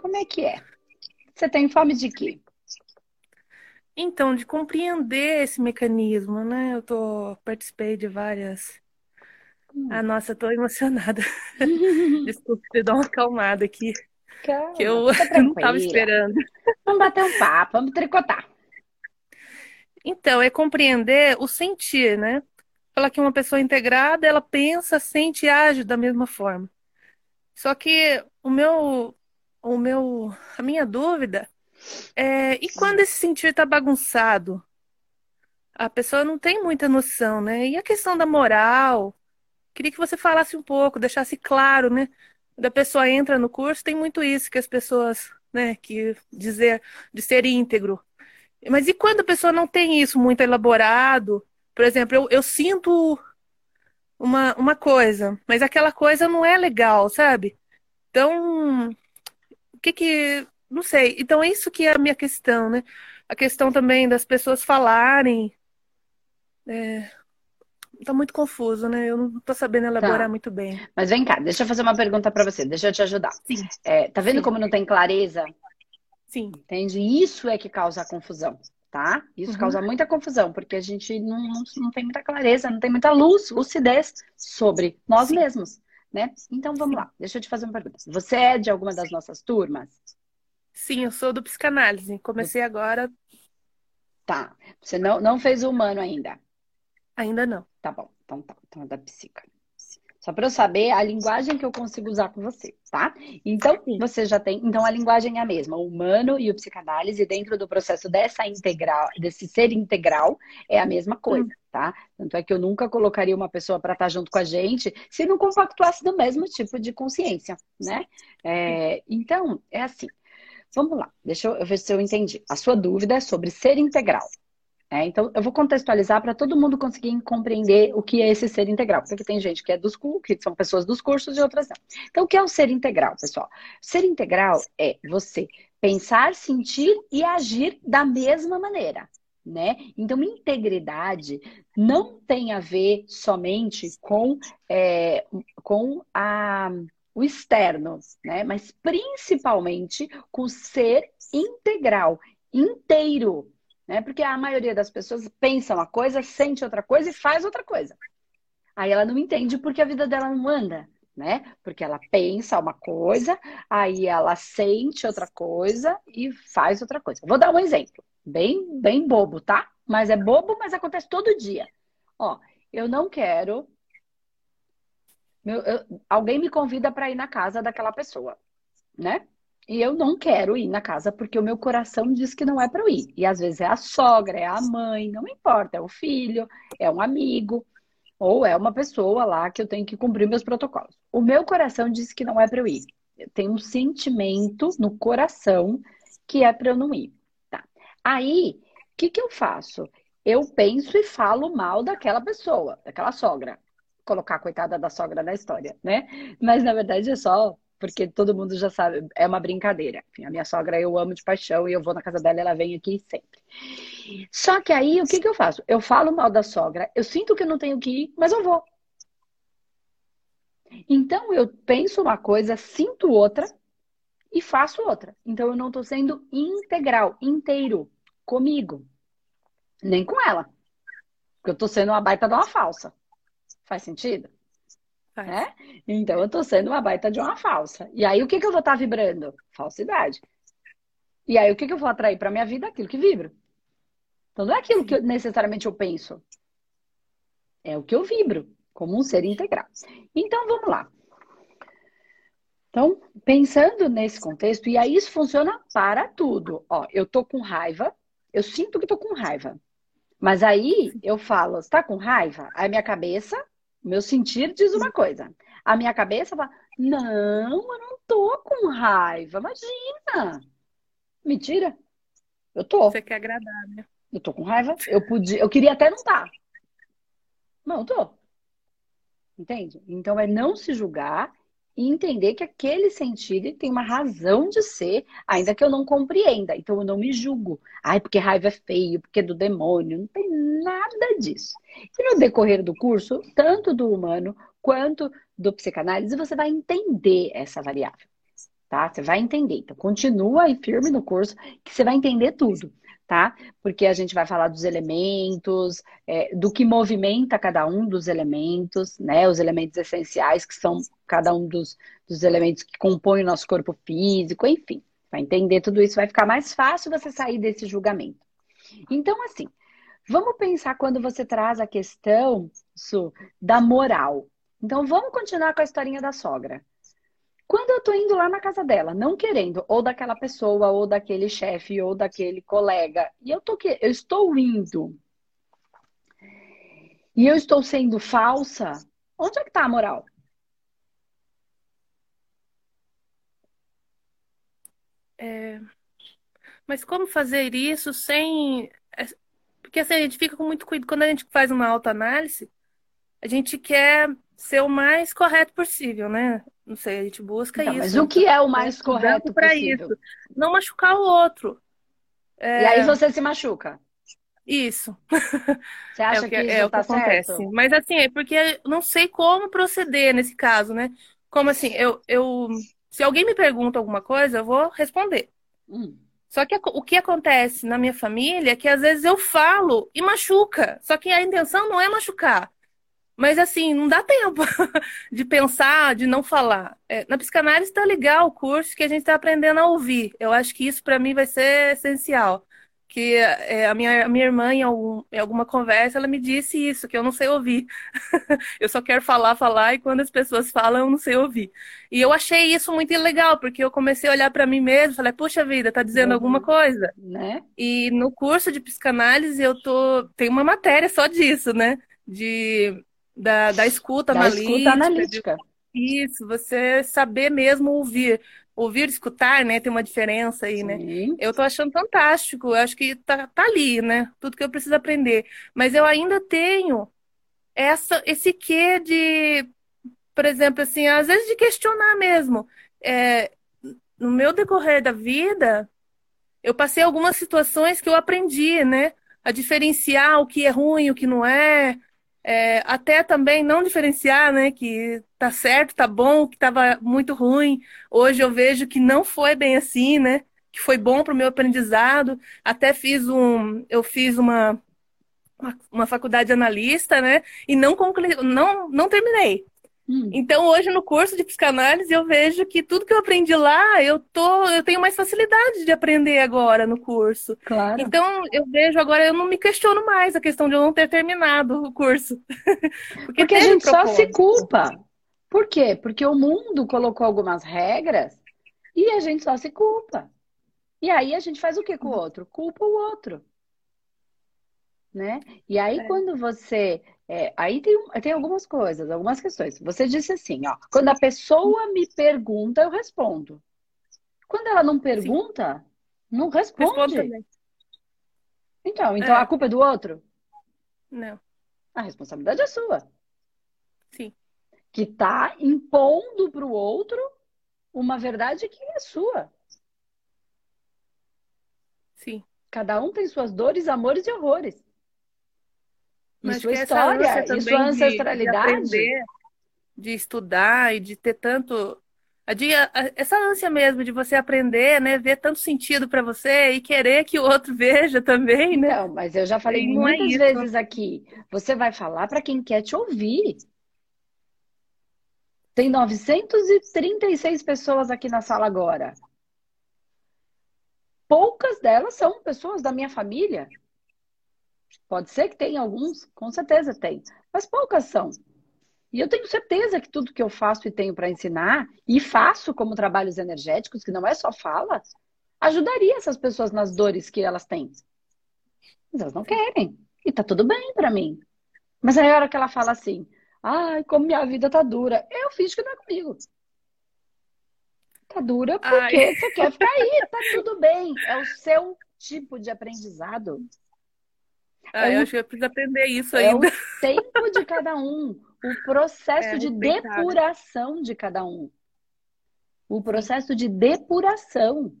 Como é que é? Você tem fome de quê? Então, de compreender esse mecanismo, né? Eu tô, participei de várias. Hum. Ah, nossa, tô emocionada. Desculpa, eu dar uma acalmada aqui, Calma, que eu não tava esperando. Vamos bater um papo, vamos tricotar. Então, é compreender o sentir, né? Falar que uma pessoa integrada, ela pensa, sente e age da mesma forma. Só que o meu, o meu, a minha dúvida é, e quando esse sentir está bagunçado? A pessoa não tem muita noção, né? E a questão da moral? Queria que você falasse um pouco, deixasse claro, né? Da pessoa entra no curso, tem muito isso que as pessoas, né, que dizer de ser íntegro. Mas e quando a pessoa não tem isso muito elaborado? Por exemplo, eu, eu sinto uma, uma coisa, mas aquela coisa não é legal, sabe? Então, que que. Não sei. Então, isso que é a minha questão, né? A questão também das pessoas falarem. É, tá muito confuso, né? Eu não tô sabendo elaborar Tá. muito bem. Mas vem cá, deixa eu fazer uma pergunta pra você, deixa eu te ajudar. Sim, É, tá vendo sim, como não tem clareza? sim. Entende? Isso é que causa a confusão, tá? Isso Uhum. causa muita confusão, porque a gente não, não, não tem muita clareza, não tem muita luz, lucidez sobre nós Sim, mesmos, né? Então vamos sim. lá, deixa eu te fazer uma pergunta. Você é de alguma das nossas turmas? Sim, eu sou do psicanálise. Comecei agora, Tá. Você não, não fez o humano ainda. ainda não. Tá bom, então tá. Então é da psica. Só para eu saber a linguagem que eu consigo usar com você, tá? Então, você já tem. Então, a linguagem é a mesma. O humano e o psicanálise, dentro do processo dessa integral, desse ser integral, é a mesma coisa, Hum, tá? Tanto é que eu nunca colocaria uma pessoa para estar junto com a gente se não compactuasse do mesmo tipo de consciência, né? É, então, é assim. Vamos lá, deixa eu, ver se eu entendi. A sua dúvida é sobre ser integral. É, então, eu vou contextualizar para todo mundo conseguir compreender o que é esse ser integral, porque tem gente que é dos que são pessoas dos cursos e outras não. Então, o que é o ser integral, pessoal? Ser integral é você pensar, sentir e agir da mesma maneira, né? Então, integridade não tem a ver somente com, é, com a, o externo, né? Mas principalmente com ser integral, inteiro né? Porque a maioria das pessoas pensa uma coisa, sente outra coisa e faz outra coisa. Aí ela não entende porque a vida dela não anda, né? Porque ela pensa uma coisa, aí ela sente outra coisa e faz outra coisa. Vou dar um exemplo, bem, bem bobo, tá? Mas é bobo, mas acontece todo dia. Ó, eu não quero. meu- eu- alguém me convida para ir na casa daquela pessoa, né? E eu não quero ir na casa porque o meu coração diz que não é para eu ir. E às vezes é a sogra, é a mãe, não importa, é o filho, é um amigo, ou é uma pessoa lá que eu tenho que cumprir meus protocolos. O meu coração diz que não é para eu ir. Eu tenho um sentimento no coração que é para eu não ir. Aí, o que que eu faço? Eu penso e falo mal daquela pessoa, daquela sogra. Colocar a coitada da sogra na história, né? Mas na verdade é só porque todo mundo já sabe, é uma brincadeira. Enfim, a minha sogra eu amo de paixão e eu vou na casa dela ela vem aqui sempre. Só que aí, o que que eu faço? Eu falo mal da sogra, eu sinto que eu não tenho que ir, mas eu vou. Então eu penso uma coisa, sinto outra e faço outra. Então eu não estou sendo integral, inteiro comigo, nem com ela. Porque eu estou sendo uma baita de uma falsa. Faz sentido? faz. né? Então eu tô sendo uma baita de uma falsa. E aí o que que eu vou estar vibrando? Falsidade. E aí o que que eu vou atrair para minha vida? Aquilo que vibro. Então não é aquilo que eu- necessariamente eu penso. É o que eu vibro, como um ser integral. Então vamos lá. Então, pensando nesse contexto, e aí isso funciona para tudo. Ó, eu tô com raiva, eu sinto que tô com raiva. Mas aí eu falo, você tá com raiva? Aí minha cabeça, o meu sentir diz uma coisa. A minha cabeça fala, não, eu não tô com raiva, imagina. Mentira, eu tô. Você quer agradar, né? Eu tô com raiva. Eu podia, eu queria até não estar. Não, eu tô. Entende? Então é não se julgar e entender que aquele sentido tem uma razão de ser, ainda que eu não compreenda. Então eu não me julgo. Ai, porque raiva é feio, porque é do demônio. Não tem nada disso. E no decorrer do curso, tanto do humano quanto do psicanálise, você vai entender essa variável. tá? Você vai entender. Então, continua aí firme no curso, que você vai entender tudo, tá? Porque a gente vai falar dos elementos, é, do que movimenta cada um dos elementos, né? Os elementos essenciais, que são cada um dos, dos elementos que compõem o nosso corpo físico, enfim. Vai entender tudo isso, vai ficar mais fácil você sair desse julgamento. Então, assim, vamos pensar quando você traz a questão Su, da moral. Então, vamos continuar com a historinha da sogra. Quando eu tô indo lá na casa dela, não querendo, ou daquela pessoa, ou daquele chefe, ou daquele colega, e eu, tô eu estou indo, e eu estou sendo falsa, onde é que tá a moral? É... Mas como fazer isso sem. É, porque assim, a gente fica com muito cuidado. Quando a gente faz uma autoanálise, a gente quer ser o mais correto possível, né? Não sei, a gente busca então, isso. Mas o que é o mais é, correto para isso? Não machucar o outro. É... E aí você se machuca. Isso. Você acha é que, que, isso é tá acontece. Certo? Mas assim, é porque não sei como proceder nesse caso, né? Como assim, eu, eu se alguém me pergunta alguma coisa, eu vou responder. Hum. Só que o que acontece na minha família é que às vezes eu falo e machuca. Só que a intenção não é machucar. Mas assim, não dá tempo de pensar, de não falar. É, na psicanálise está legal o curso que a gente está aprendendo a ouvir. Eu acho que isso para mim vai ser essencial que é, a, minha, a minha irmã, em, algum, em alguma conversa, ela me disse isso, que eu não sei ouvir. eu só quero falar, falar, e quando as pessoas falam, eu não sei ouvir. E eu achei isso muito legal, porque eu comecei a olhar para mim mesmo, falei, puxa vida, tá dizendo uhum. alguma coisa. Né? E no curso de psicanálise, eu tô. Tem uma matéria só disso, né? De, da, da escuta da analítica. Escuta analítica. De, isso, você saber mesmo ouvir ouvir escutar, né? Tem uma diferença aí, né? Sim. Eu tô achando fantástico. Eu acho que tá, tá ali, né? Tudo que eu preciso aprender. Mas eu ainda tenho essa, esse quê de, por exemplo, assim, às vezes de questionar mesmo. É, no meu decorrer da vida, eu passei algumas situações que eu aprendi, né? A diferenciar o que é ruim, o que não é, é, até também não diferenciar, né, que tá certo, tá bom, que estava muito ruim. Hoje eu vejo que não foi bem assim, né, que foi bom para o meu aprendizado. Até fiz um, eu fiz uma, uma, faculdade analista, né, e não concluí, não, não terminei. Hum. Então, hoje no curso de psicanálise, eu vejo que tudo que eu aprendi lá, eu tô, eu tenho mais facilidade de aprender agora no curso. Claro. Então, eu vejo agora, eu não me questiono mais a questão de eu não ter terminado o curso. Porque, Porque a gente propósito. só se culpa. Por quê? Porque o mundo colocou algumas regras e a gente só se culpa. E aí a gente faz o que com o outro? Culpa o outro. Né? E aí, é. quando você é, aí tem, tem algumas coisas, algumas questões. Você disse assim, ó, quando a pessoa me pergunta, eu respondo. Quando ela não pergunta, Sim. não responde. Então, então é. a culpa é do outro? Não. A responsabilidade é sua. Sim. Que tá impondo para o outro uma verdade que é sua. Sim. Cada um tem suas dores, amores e horrores. Mas é história, isso é ancestralidade. De, de, de, estudar e de ter tanto. Essa ânsia mesmo de você aprender, né? Ver tanto sentido para você e querer que o outro veja também, né? Não, mas eu já falei Não é muitas é vezes aqui. Você vai falar para quem quer te ouvir. Tem 936 pessoas aqui na sala agora. Poucas delas são pessoas da minha família. Pode ser que tenha alguns, com certeza tem, mas poucas são. E eu tenho certeza que tudo que eu faço e tenho para ensinar, e faço como trabalhos energéticos, que não é só fala, ajudaria essas pessoas nas dores que elas têm. Mas elas não querem. E tá tudo bem para mim. Mas aí a hora que ela fala assim, ai, como minha vida tá dura, eu fiz que não é comigo. Tá dura porque ai. você quer ficar aí, tá tudo bem. É o seu tipo de aprendizado. Ah, é eu o, acho que eu preciso aprender isso é ainda. o tempo de cada um, o processo é, de depuração de cada um. O processo de depuração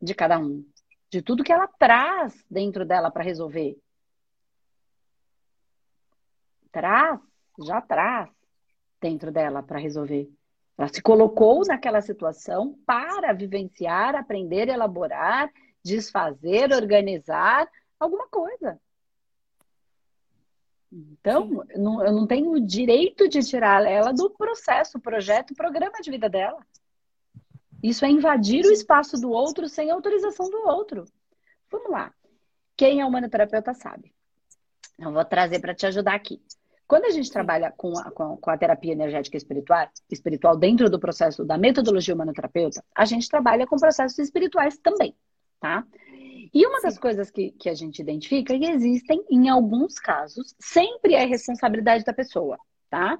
de cada um. De tudo que ela traz dentro dela para resolver. Traz, já traz dentro dela para resolver. Ela se colocou naquela situação para vivenciar, aprender, elaborar, desfazer, organizar alguma coisa. Então, eu não, eu não tenho o direito de tirar ela do processo, projeto, programa de vida dela. Isso é invadir o espaço do outro sem autorização do outro. Vamos lá. Quem é humanoterapeuta sabe. Eu vou trazer para te ajudar aqui. Quando a gente trabalha com a, com, a terapia energética espiritual, espiritual dentro do processo da metodologia humanoterapeuta, a gente trabalha com processos espirituais também, tá? E uma Sim. das coisas que, que a gente identifica é que existem, em alguns casos, sempre é responsabilidade da pessoa, tá?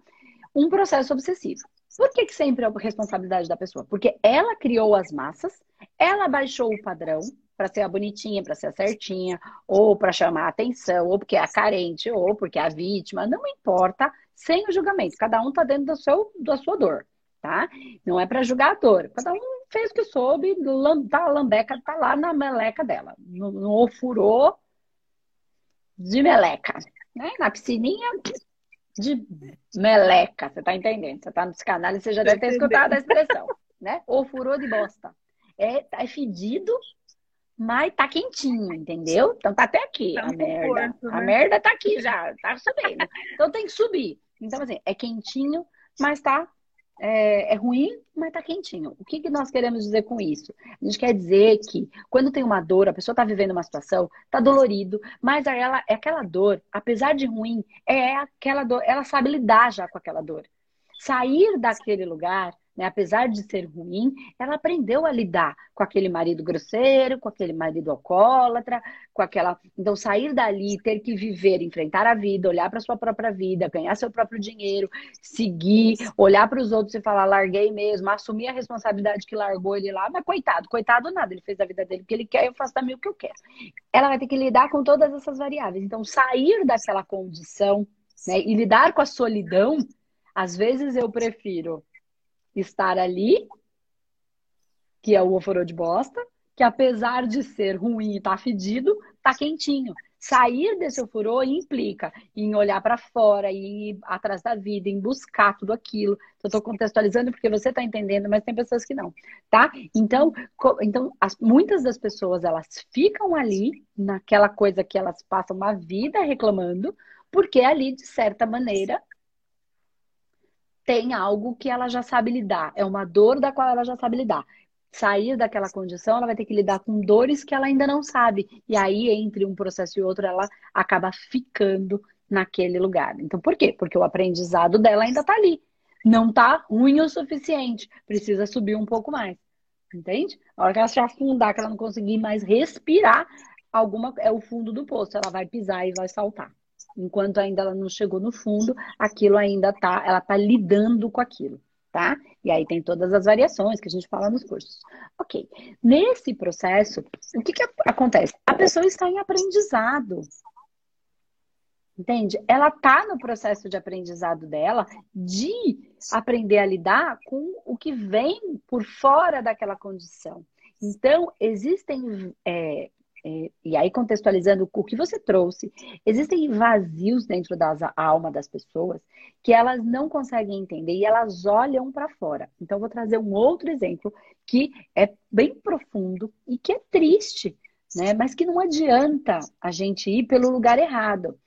Um processo obsessivo. Por que, que sempre é responsabilidade da pessoa? Porque ela criou as massas, ela baixou o padrão para ser a bonitinha, para ser a certinha, ou para chamar a atenção, ou porque é a carente, ou porque é a vítima, não importa, sem o julgamento. Cada um está dentro do seu, da sua dor, tá? Não é para julgar a dor. Cada um fez o que soube, tá, a lambeca tá lá na meleca dela. Não, não ofurou de meleca, né? Na piscininha de meleca, você tá entendendo? Você tá no psicanálise, você já deve ter escutado a expressão, né? Ou furou de bosta. É, tá fedido, mas tá quentinho, entendeu? Então tá até aqui tá a merda. Né? A merda tá aqui já, tá subindo. Então tem que subir. Então, assim, é quentinho, mas tá é, é, ruim, mas tá quentinho. O que, que nós queremos dizer com isso? A gente quer dizer que quando tem uma dor, a pessoa está vivendo uma situação, tá dolorido, mas ela, é aquela dor, apesar de ruim, é aquela dor, ela sabe lidar já com aquela dor. Sair daquele lugar né? Apesar de ser ruim, ela aprendeu a lidar com aquele marido grosseiro, com aquele marido alcoólatra, com aquela. Então, sair dali, ter que viver, enfrentar a vida, olhar para sua própria vida, ganhar seu próprio dinheiro, seguir, olhar para os outros e falar, larguei mesmo, assumir a responsabilidade que largou ele lá, mas coitado, coitado nada, ele fez a vida dele o que ele quer, eu faço também o que eu quero. Ela vai ter que lidar com todas essas variáveis. Então, sair daquela condição né, e lidar com a solidão, às vezes eu prefiro estar ali, que é o oforô de bosta, que apesar de ser ruim e tá fedido, tá quentinho. Sair desse ofurô implica em olhar para fora, em ir atrás da vida, em buscar tudo aquilo. Eu estou contextualizando porque você está entendendo, mas tem pessoas que não, tá? Então, então as, muitas das pessoas elas ficam ali naquela coisa que elas passam uma vida reclamando, porque ali de certa maneira tem algo que ela já sabe lidar, é uma dor da qual ela já sabe lidar. Sair daquela condição, ela vai ter que lidar com dores que ela ainda não sabe. E aí, entre um processo e outro, ela acaba ficando naquele lugar. Então, por quê? Porque o aprendizado dela ainda está ali. Não está ruim o suficiente. Precisa subir um pouco mais. Entende? A hora que ela se afundar, que ela não conseguir mais respirar, alguma é o fundo do poço. Ela vai pisar e vai saltar enquanto ainda ela não chegou no fundo, aquilo ainda tá, ela tá lidando com aquilo, tá? E aí tem todas as variações que a gente fala nos cursos. Ok. Nesse processo, o que que acontece? A pessoa está em aprendizado. Entende? Ela tá no processo de aprendizado dela de aprender a lidar com o que vem por fora daquela condição. Então, existem é, é, e aí, contextualizando o que você trouxe, existem vazios dentro da alma das pessoas que elas não conseguem entender e elas olham para fora. Então, vou trazer um outro exemplo que é bem profundo e que é triste, né? Mas que não adianta a gente ir pelo lugar errado.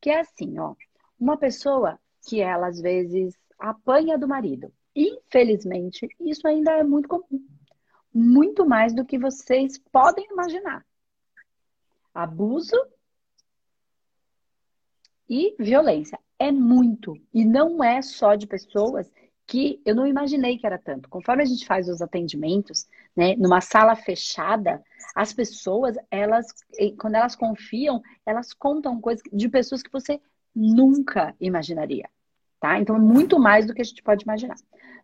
Que é assim, ó, uma pessoa que ela às vezes apanha do marido. Infelizmente, isso ainda é muito comum. Muito mais do que vocês podem imaginar abuso e violência. É muito. E não é só de pessoas que eu não imaginei que era tanto. Conforme a gente faz os atendimentos, né, numa sala fechada, as pessoas, elas, quando elas confiam, elas contam coisas de pessoas que você nunca imaginaria. Tá? Então, é muito mais do que a gente pode imaginar.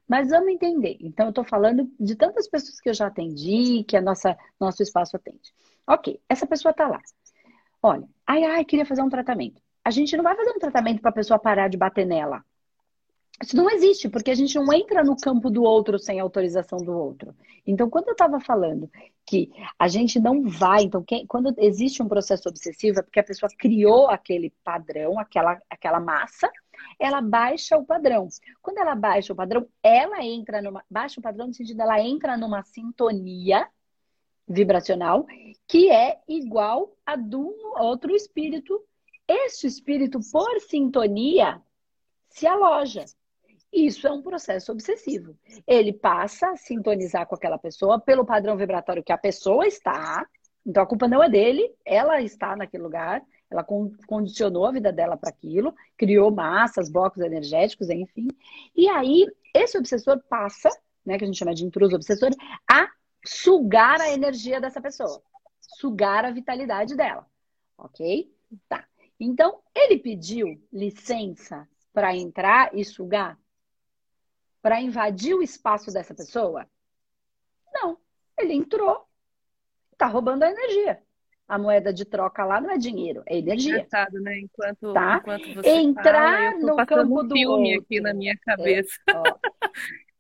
Mas vamos entender. Então, eu estou falando de tantas pessoas que eu já atendi, que a nossa nosso espaço atende. Ok, essa pessoa está lá. Olha, ai, ai, queria fazer um tratamento. A gente não vai fazer um tratamento para a pessoa parar de bater nela. Isso não existe, porque a gente não entra no campo do outro sem autorização do outro. Então, quando eu estava falando que a gente não vai, então, quem, quando existe um processo obsessivo, é porque a pessoa criou aquele padrão, aquela, aquela massa, ela baixa o padrão. Quando ela baixa o padrão, ela entra numa. Baixa o padrão no sentido ela entra numa sintonia vibracional que é igual a do outro espírito. Este espírito, por sintonia, se aloja. Isso é um processo obsessivo. Ele passa a sintonizar com aquela pessoa pelo padrão vibratório que a pessoa está. Então a culpa não é dele, ela está naquele lugar, ela condicionou a vida dela para aquilo, criou massas, blocos energéticos, enfim. E aí esse obsessor passa, né, que a gente chama de intruso obsessor, a sugar a energia dessa pessoa, sugar a vitalidade dela. OK? Tá. Então, ele pediu licença para entrar e sugar? Para invadir o espaço dessa pessoa? Não. Ele entrou, está roubando a energia. A moeda de troca lá não é dinheiro, é energia. Engraçado, né? Enquanto, tá? enquanto você Entrar fala, no campo um do filme outro. aqui na minha cabeça.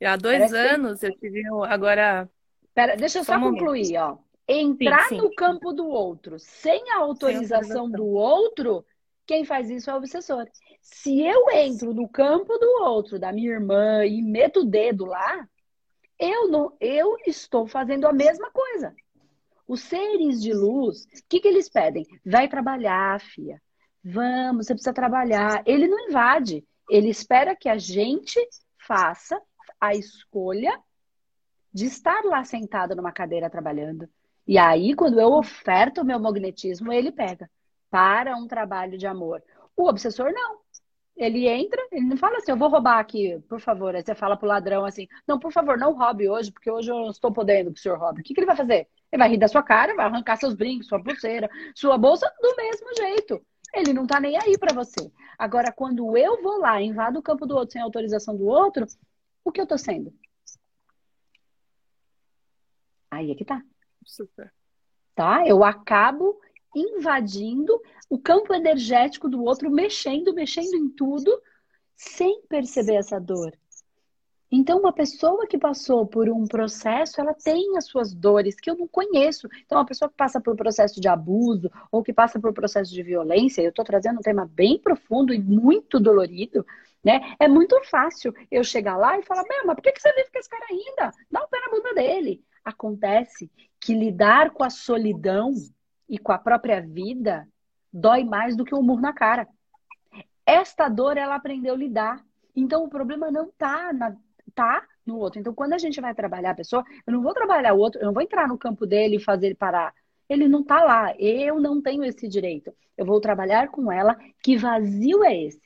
É, Há dois Parece anos que... eu tive agora. Pera, deixa eu só, só concluir, ó. Entrar sim, sim. no campo do outro sem a autorização, sem autorização do outro quem faz isso é o obsessor. Se eu entro no campo do outro, da minha irmã, e meto o dedo lá, eu não, eu estou fazendo a mesma coisa. Os seres de luz, o que, que eles pedem? Vai trabalhar, filha. Vamos, você precisa trabalhar. Ele não invade. Ele espera que a gente faça a escolha de estar lá sentada numa cadeira trabalhando. E aí, quando eu oferto o meu magnetismo, ele pega para um trabalho de amor. O obsessor não. Ele entra, ele não fala assim, eu vou roubar aqui, por favor. Aí você fala pro ladrão assim, não, por favor, não roube hoje, porque hoje eu não estou podendo que o senhor roube. O que, que ele vai fazer? Ele vai rir da sua cara, vai arrancar seus brincos, sua pulseira, sua bolsa, do mesmo jeito. Ele não tá nem aí para você. Agora, quando eu vou lá, invado o campo do outro sem autorização do outro, o que eu tô sendo? Aí é que tá. Super. Tá? Eu acabo invadindo o campo energético do outro, mexendo, mexendo em tudo, sem perceber essa dor. Então, uma pessoa que passou por um processo, ela tem as suas dores que eu não conheço. Então, uma pessoa que passa por um processo de abuso ou que passa por um processo de violência, eu estou trazendo um tema bem profundo e muito dolorido, né? É muito fácil eu chegar lá e falar, mas por que você vive com esse cara ainda? Dá um pé na bunda dele. Acontece que lidar com a solidão e com a própria vida dói mais do que um murro na cara. Esta dor ela aprendeu a lidar. Então o problema não tá na tá no outro. Então quando a gente vai trabalhar a pessoa, eu não vou trabalhar o outro, eu não vou entrar no campo dele e fazer ele parar. Ele não tá lá. Eu não tenho esse direito. Eu vou trabalhar com ela. Que vazio é esse?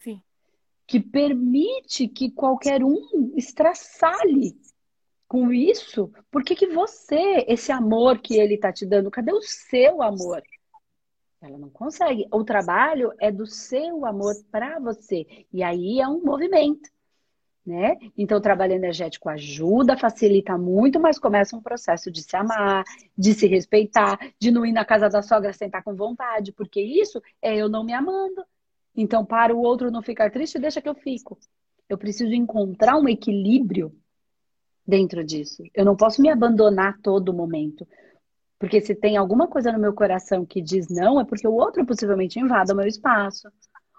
Sim. Que permite que qualquer um estraçalhe com isso, por que, que você, esse amor que ele está te dando, cadê o seu amor? Ela não consegue. O trabalho é do seu amor para você. E aí é um movimento. Né? Então, o trabalho energético ajuda, facilita muito, mas começa um processo de se amar, de se respeitar, de não ir na casa da sogra sentar com vontade, porque isso é eu não me amando. Então, para o outro não ficar triste, deixa que eu fico. Eu preciso encontrar um equilíbrio dentro disso. Eu não posso me abandonar a todo momento. Porque se tem alguma coisa no meu coração que diz não, é porque o outro possivelmente invada o meu espaço.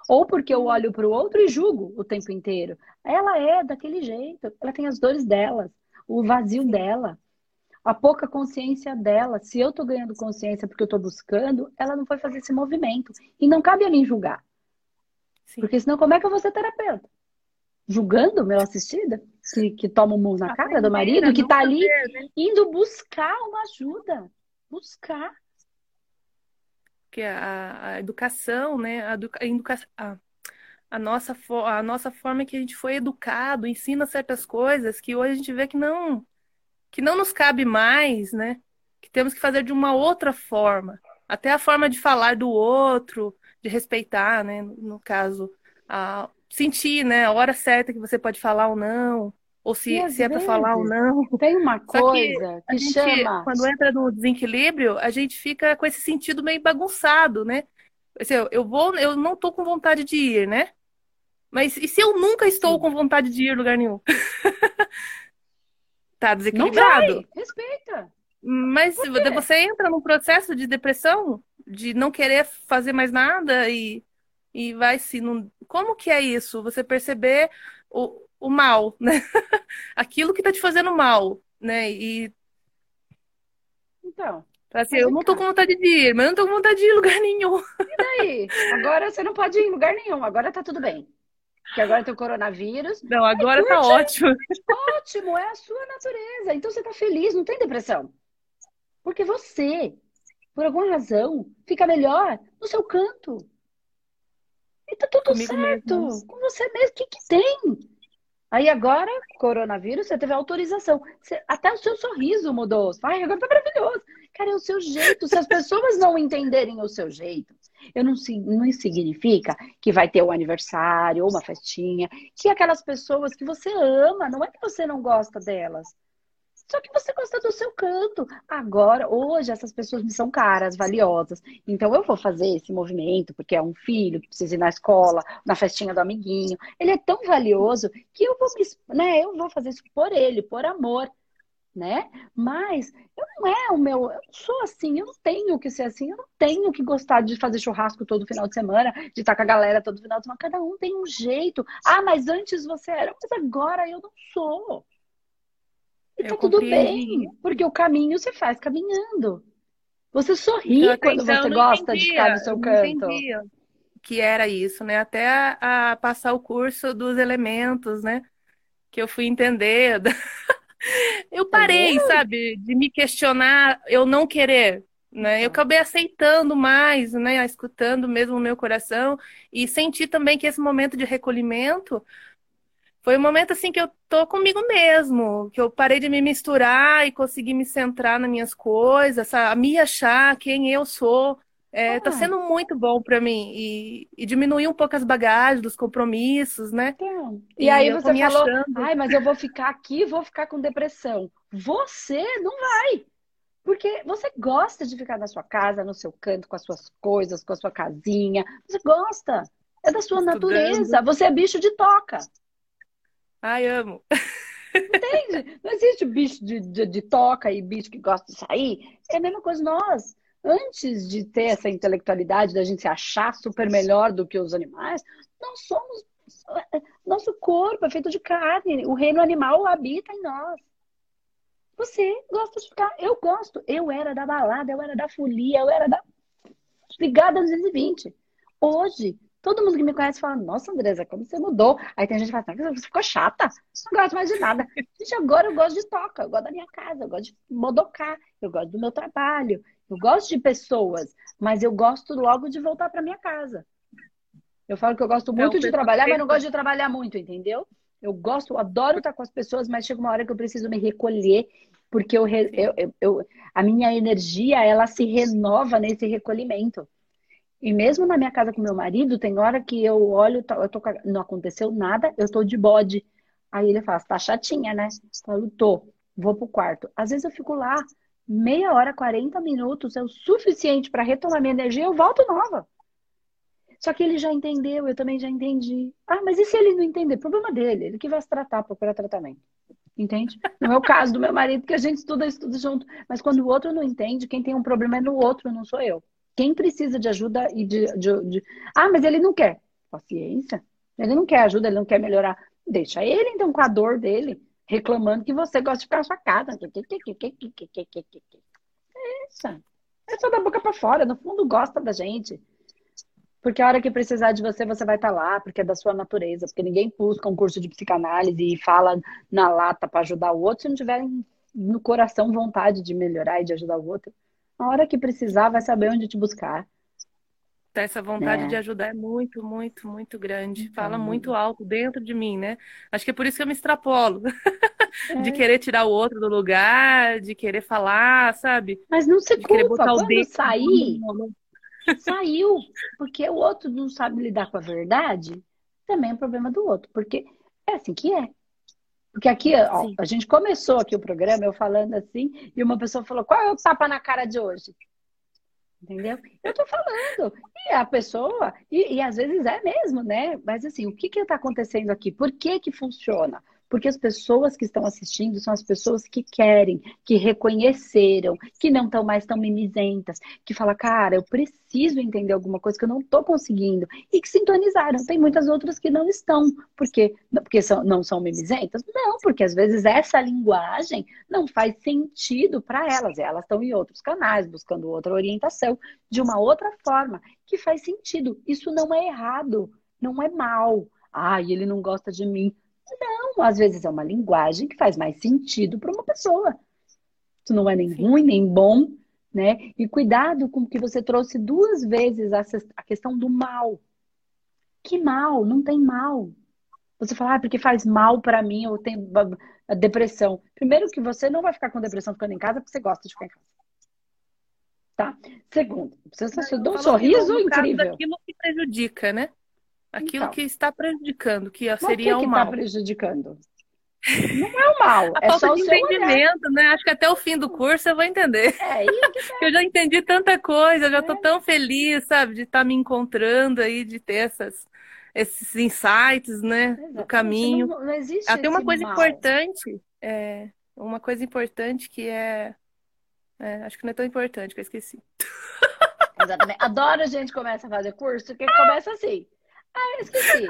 Ou porque eu olho para o outro e julgo o tempo inteiro. Ela é daquele jeito, ela tem as dores dela, o vazio dela, a pouca consciência dela. Se eu estou ganhando consciência porque eu estou buscando, ela não foi fazer esse movimento. E não cabe a mim julgar. Sim. Porque senão, como é que eu vou ser terapeuta? julgando meu assistida, que, que toma um murro na cara do marido, que tá ali né? indo buscar uma ajuda. Buscar. Que a, a educação, né? A, educa, a, a, nossa, a nossa forma que a gente foi educado, ensina certas coisas que hoje a gente vê que não, que não nos cabe mais, né? Que temos que fazer de uma outra forma. Até a forma de falar do outro, de respeitar, né? No caso, a, sentir, né, a hora certa que você pode falar ou não, ou se, se é para falar ou não. Tem uma coisa que, que gente, chama. Quando entra no desequilíbrio, a gente fica com esse sentido meio bagunçado, né? Assim, eu vou, eu não tô com vontade de ir, né? Mas e se eu nunca estou Sim. com vontade de ir lugar nenhum? tá desequilibrado. Não. Respeita. Mas você entra num processo de depressão, de não querer fazer mais nada e e vai se. Num... Como que é isso? Você perceber o, o mal, né? Aquilo que está te fazendo mal, né? E. Então. Assim, eu não tô com vontade de ir, mas eu não tô com vontade de ir em lugar nenhum. E daí? Agora você não pode ir em lugar nenhum, agora tá tudo bem. Porque agora tem o coronavírus. Não, agora tá ótimo. Ótimo, é a sua natureza. Então você tá feliz, não tem depressão. Porque você, por alguma razão, fica melhor no seu canto. E tá tudo Comigo certo. Mesmo. Com você mesmo. O que, que tem? Aí agora, coronavírus, você teve autorização. Você, até o seu sorriso mudou. Ai, agora tá maravilhoso. Cara, é o seu jeito. Se as pessoas não entenderem o seu jeito, eu não, não significa que vai ter um aniversário ou uma festinha, que aquelas pessoas que você ama, não é que você não gosta delas. Só que você gosta do seu canto. Agora, hoje, essas pessoas me são caras, valiosas. Então, eu vou fazer esse movimento, porque é um filho que precisa ir na escola, na festinha do amiguinho. Ele é tão valioso que eu vou, né, eu vou fazer isso por ele, por amor. Né? Mas eu não é o meu, eu sou assim, eu não tenho que ser assim, eu não tenho que gostar de fazer churrasco todo final de semana, de estar com a galera todo final de semana. Cada um tem um jeito. Ah, mas antes você era, mas agora eu não sou. E tá tudo bem, porque o caminho você faz caminhando. Você sorri então, quando então, você gosta entendia, de ficar no seu canto. que era isso, né? Até a, a, passar o curso dos elementos, né? Que eu fui entender. eu parei, sabe, de me questionar, eu não querer, né? Eu acabei aceitando mais, né? Escutando mesmo o meu coração e senti também que esse momento de recolhimento foi um momento assim que eu tô comigo mesmo, que eu parei de me misturar e consegui me centrar nas minhas coisas, a me achar quem eu sou. É, ah. Tá sendo muito bom para mim e, e, diminuir um pouco as bagagens dos compromissos, né? Então, e, e aí você falou, achando... ai, mas eu vou ficar aqui, vou ficar com depressão. Você não vai, porque você gosta de ficar na sua casa, no seu canto, com as suas coisas, com a sua casinha. Você gosta, é da sua Estudando. natureza. Você é bicho de toca. Ai, amo. Entende? Não existe bicho de, de, de, toca e bicho que gosta de sair. É a mesma coisa nós. Antes de ter essa intelectualidade da gente se achar super melhor do que os animais, nós somos. Nosso corpo é feito de carne. O reino animal habita em nós. Você gosta de ficar. Eu gosto. Eu era da balada, eu era da folia, eu era da. Ligada 220. Hoje, Todo mundo que me conhece fala, nossa, Andresa, como você mudou? Aí tem gente que fala, você ficou chata, não gosto mais de nada. Gente, agora eu gosto de toca, eu gosto da minha casa, eu gosto de modocar, eu gosto do meu trabalho, eu gosto de pessoas, mas eu gosto logo de voltar para minha casa. Eu falo que eu gosto muito de trabalhar, mas não gosto de trabalhar muito, entendeu? Eu gosto, eu adoro estar com as pessoas, mas chega uma hora que eu preciso me recolher, porque eu, eu, eu a minha energia, ela se renova nesse recolhimento. E mesmo na minha casa com meu marido, tem hora que eu olho, eu tô, não aconteceu nada, eu tô de bode. Aí ele fala, tá chatinha, né? Eu falo, tô, vou pro quarto. Às vezes eu fico lá meia hora, 40 minutos, é o suficiente para retomar minha energia, eu volto nova. Só que ele já entendeu, eu também já entendi. Ah, mas e se ele não entender? Problema dele, ele que vai se tratar, procurar tratamento. Entende? No meu caso do meu marido, que a gente estuda, estuda junto. Mas quando o outro não entende, quem tem um problema é no outro, não sou eu. Quem precisa de ajuda e de, de, de, Ah, mas ele não quer. Paciência. Ele não quer ajuda, ele não quer melhorar. Deixa ele, então, com a dor dele, reclamando que você gosta de ficar na sua casa. É isso. É só da boca para fora. No fundo, gosta da gente. Porque a hora que precisar de você, você vai estar tá lá, porque é da sua natureza. Porque ninguém busca um curso de psicanálise e fala na lata para ajudar o outro se não tiver no coração vontade de melhorar e de ajudar o outro. A hora que precisar, vai saber onde te buscar. Essa vontade é. de ajudar é muito, muito, muito grande. Então, Fala muito alto dentro de mim, né? Acho que é por isso que eu me extrapolo. É. de querer tirar o outro do lugar, de querer falar, sabe? Mas não se de culpa. Botar Quando o dedo sair, saiu. Porque o outro não sabe lidar com a verdade, também é problema do outro. Porque é assim que é. Porque aqui, ó, a gente começou aqui o programa, eu falando assim, e uma pessoa falou, qual é o tapa na cara de hoje? Entendeu? Eu tô falando. E a pessoa, e, e às vezes é mesmo, né? Mas assim, o que que tá acontecendo aqui? Por que que funciona? Porque as pessoas que estão assistindo são as pessoas que querem, que reconheceram, que não estão mais tão mimizentas, que falam, cara, eu preciso entender alguma coisa que eu não estou conseguindo, e que sintonizaram. Tem muitas outras que não estão, porque, porque são, não são mimizentas? Não, porque às vezes essa linguagem não faz sentido para elas. Elas estão em outros canais, buscando outra orientação, de uma outra forma, que faz sentido. Isso não é errado, não é mal. Ai, ele não gosta de mim. Não, às vezes é uma linguagem que faz mais sentido para uma pessoa. Isso não é nem Sim. ruim, nem bom, né? E cuidado com que você trouxe duas vezes a questão do mal. Que mal? Não tem mal. Você fala, ah, porque faz mal para mim, ou tem depressão. Primeiro que você não vai ficar com depressão ficando em casa porque você gosta de ficar em casa. Tá? Segundo, você dá um sorriso incrível. Aquilo que prejudica, né? Aquilo então, que está prejudicando, que seria o, que o mal. está prejudicando? Não é o mal. A é falta só de entendimento, né? Acho que até o fim do curso eu vou entender. É, tá. eu já entendi tanta coisa, eu já estou é. tão feliz, sabe, de estar tá me encontrando aí, de ter essas, esses insights, né, do caminho. Não, não existe Até uma coisa mal. importante, é, uma coisa importante que é, é, acho que não é tão importante que eu esqueci. Exatamente. Adoro a gente começa a fazer curso que começa assim. Ah, eu esqueci.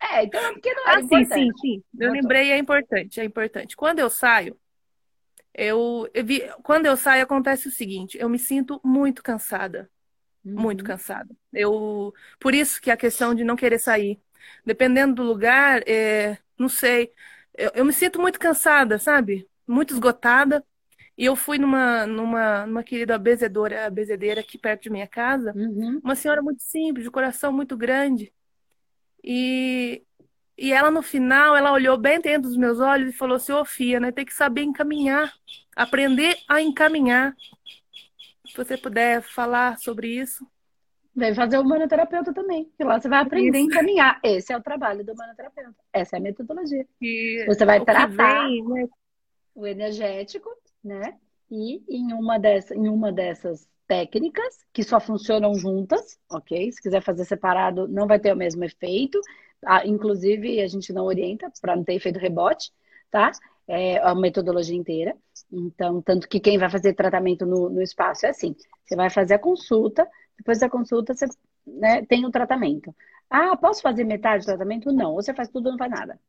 É, então é porque não é ah, importante. sim, sim, sim. Eu lembrei, é importante, é importante. Quando eu saio, eu, eu vi, quando eu saio acontece o seguinte, eu me sinto muito cansada. Uhum. Muito cansada. Eu, por isso que a questão de não querer sair. Dependendo do lugar, é, não sei. Eu, eu me sinto muito cansada, sabe? Muito esgotada. E eu fui numa, numa, numa querida bezedora, bezedeira aqui perto de minha casa, uhum. uma senhora muito simples, de coração muito grande. E, e ela, no final, ela olhou bem dentro dos meus olhos e falou assim, ô Fia, né, tem que saber encaminhar, aprender a encaminhar. Se você puder falar sobre isso. Vem fazer o humanoterapeuta também, que lá você vai aprender isso. a encaminhar. Esse é o trabalho do humanoterapeuta. Essa é a metodologia. E você vai tratar vem, né? o energético, né? E em uma, dessa, em uma dessas técnicas que só funcionam juntas, ok? Se quiser fazer separado, não vai ter o mesmo efeito. Ah, inclusive, a gente não orienta para não ter efeito rebote, tá? É a metodologia inteira. Então, tanto que quem vai fazer tratamento no, no espaço é assim: você vai fazer a consulta, depois da consulta você né, tem o tratamento. Ah, posso fazer metade do tratamento? Não. Ou você faz tudo ou não faz nada.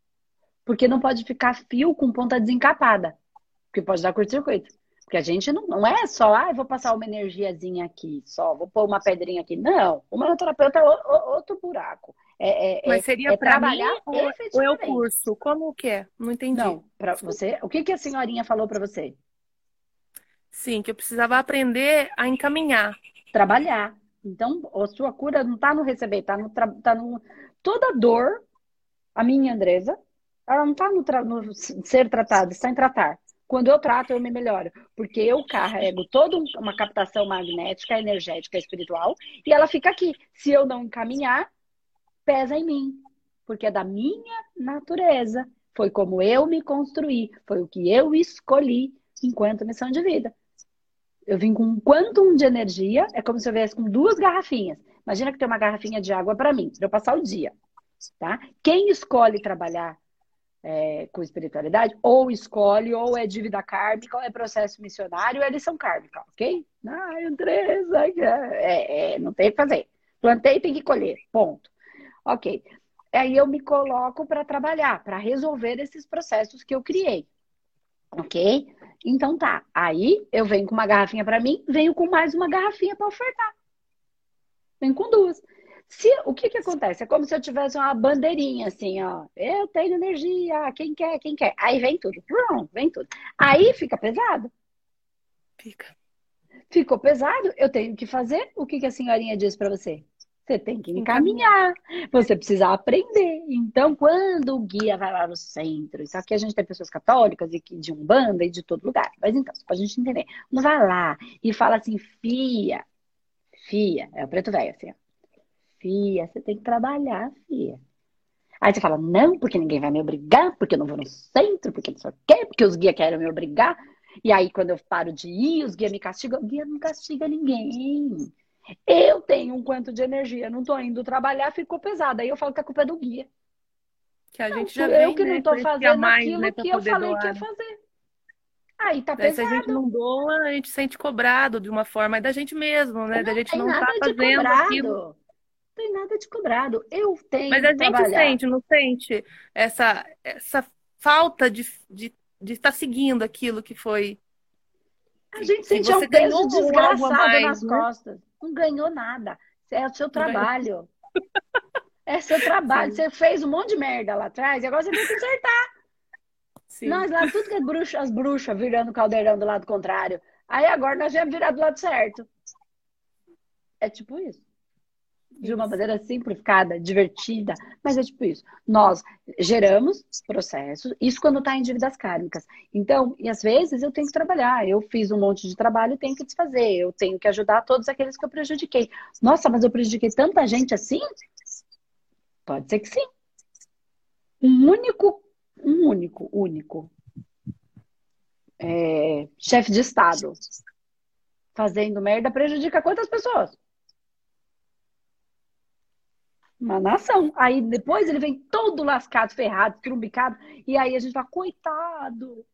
Porque não pode ficar fio com ponta desencapada, porque pode dar curto-circuito. Porque a gente não, não é só, ah, vou passar uma energiazinha aqui, só, vou pôr uma pedrinha aqui. Não, o manoterapeuta é outro buraco. É, é, Mas seria é, para mim ou, ou é o curso? Como que é? Não entendi. Não, para você. O que, que a senhorinha falou para você? Sim, que eu precisava aprender a encaminhar. Trabalhar. Então, a sua cura não está no receber, está no, tá no. Toda dor, a minha Andresa, ela não está no, no, ser tratada, está em tratar. Quando eu trato, eu me melhoro. Porque eu carrego toda uma captação magnética, energética, espiritual, e ela fica aqui. Se eu não encaminhar, pesa em mim. Porque é da minha natureza. Foi como eu me construí. Foi o que eu escolhi enquanto missão de vida. Eu vim com um quantum de energia, é como se eu viesse com duas garrafinhas. Imagina que tem uma garrafinha de água para mim, para eu passar o dia. Tá? Quem escolhe trabalhar é, com espiritualidade, ou escolhe, ou é dívida kármica, ou é processo missionário, é lição kármica, ok? Ah, Andressa, é, é, não tem o que fazer. Plantei, tem que colher, ponto. Ok. Aí eu me coloco para trabalhar, para resolver esses processos que eu criei. Ok? Então tá. Aí eu venho com uma garrafinha para mim, venho com mais uma garrafinha para ofertar. Venho com duas. Se, o que que acontece? É como se eu tivesse uma bandeirinha assim, ó. Eu tenho energia, quem quer, quem quer. Aí vem tudo. Vem tudo. Aí fica pesado. Fica. Ficou pesado, eu tenho que fazer. O que, que a senhorinha diz para você? Você tem que encaminhar, você precisa aprender. Então, quando o guia vai lá no centro, isso aqui a gente tem pessoas católicas e de Umbanda e de todo lugar, mas então, só pra gente entender. Não vai lá e fala assim, fia, fia, é o preto velho assim, ó. Fia, você tem que trabalhar, fia. Aí você fala, não, porque ninguém vai me obrigar, porque eu não vou no centro, porque não sei o quê, porque os guias querem me obrigar. E aí, quando eu paro de ir, os guias me castigam. O guia não castiga ninguém. Eu tenho um quanto de energia, não tô indo trabalhar, ficou pesado. Aí eu falo que a culpa é do guia. Que a gente já eu vem, que não né, tô fazendo mais, aquilo né, que eu falei doar, que ia né? fazer. Aí tá Daí, se pesado. a gente não doa, a gente sente cobrado de uma forma, é da gente mesmo, né? Da gente não tá fazendo aquilo. cobrado. Não tem nada de cobrado. Eu tenho Mas a gente trabalhar. sente, não sente essa, essa falta de estar de, de estar seguindo aquilo que foi. A gente sente um peso desgraçado mais, nas né? costas. Não ganhou nada. É o seu trabalho. É seu trabalho. Você fez um monte de merda lá atrás e agora você tem que consertar. Sim. Nós lá, tudo que é bruxa, as bruxas virando caldeirão do lado contrário. Aí agora nós já virar do lado certo. É tipo isso. De uma maneira simplificada, divertida, mas é tipo isso. Nós geramos processos, isso quando está em dívidas kármicas. Então, e às vezes eu tenho que trabalhar. Eu fiz um monte de trabalho e tenho que desfazer. Eu tenho que ajudar todos aqueles que eu prejudiquei. Nossa, mas eu prejudiquei tanta gente assim? Pode ser que sim. Um único, um único, único é, chefe de Estado fazendo merda prejudica quantas pessoas? Uma nação. Aí depois ele vem todo lascado, ferrado, trumbicado, e aí a gente fala, coitado.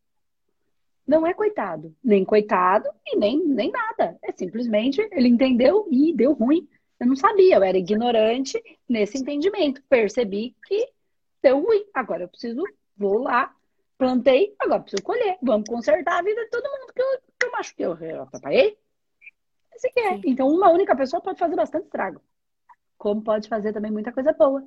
Não é coitado, nem coitado e nem, nem nada. É simplesmente ele entendeu e deu ruim. Eu não sabia, eu era ignorante nesse entendimento. Percebi que deu ruim. Agora eu preciso, vou lá, plantei, agora preciso colher. Vamos consertar a vida de todo mundo que eu, que eu machuquei, eu atrapalhei. Esse que é. Então, uma única pessoa pode fazer bastante estrago. Como pode fazer também muita coisa boa.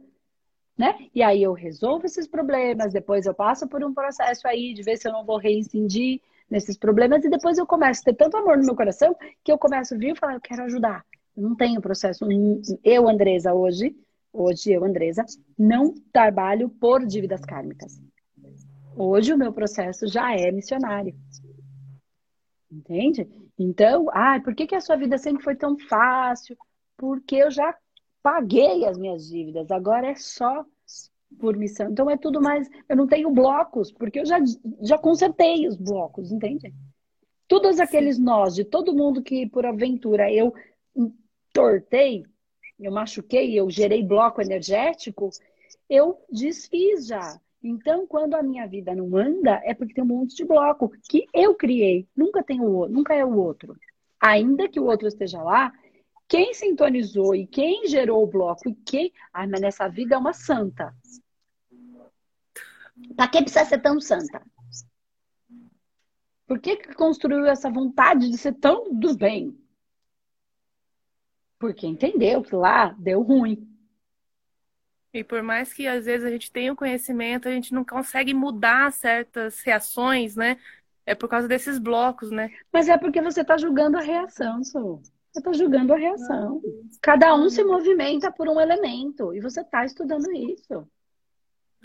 Né? E aí eu resolvo esses problemas, depois eu passo por um processo aí de ver se eu não vou reincidir nesses problemas e depois eu começo a ter tanto amor no meu coração que eu começo a vir e falar, eu quero ajudar. Eu não tenho processo. Eu, Andresa, hoje, hoje eu, Andresa, não trabalho por dívidas kármicas. Hoje o meu processo já é missionário. Entende? Então, ai, por que, que a sua vida sempre foi tão fácil? Porque eu já paguei as minhas dívidas, agora é só por missão. Então é tudo mais. Eu não tenho blocos, porque eu já, já consertei os blocos, entende? Todos aqueles nós de todo mundo que por aventura eu tortei, eu machuquei, eu gerei bloco energético, eu desfiz já. Então, quando a minha vida não anda, é porque tem um monte de bloco que eu criei. Nunca tem o outro, nunca é o outro. Ainda que o outro esteja lá, quem sintonizou e quem gerou o bloco e quem. Ai, mas nessa vida é uma santa. Pra que precisa ser tão santa? Por que, que construiu essa vontade de ser tão do bem? Porque entendeu que lá deu ruim. E por mais que às vezes a gente tenha o conhecimento, a gente não consegue mudar certas reações, né? É por causa desses blocos, né? Mas é porque você está julgando a reação, Su. Você está julgando a reação. Cada um se movimenta por um elemento. E você está estudando isso.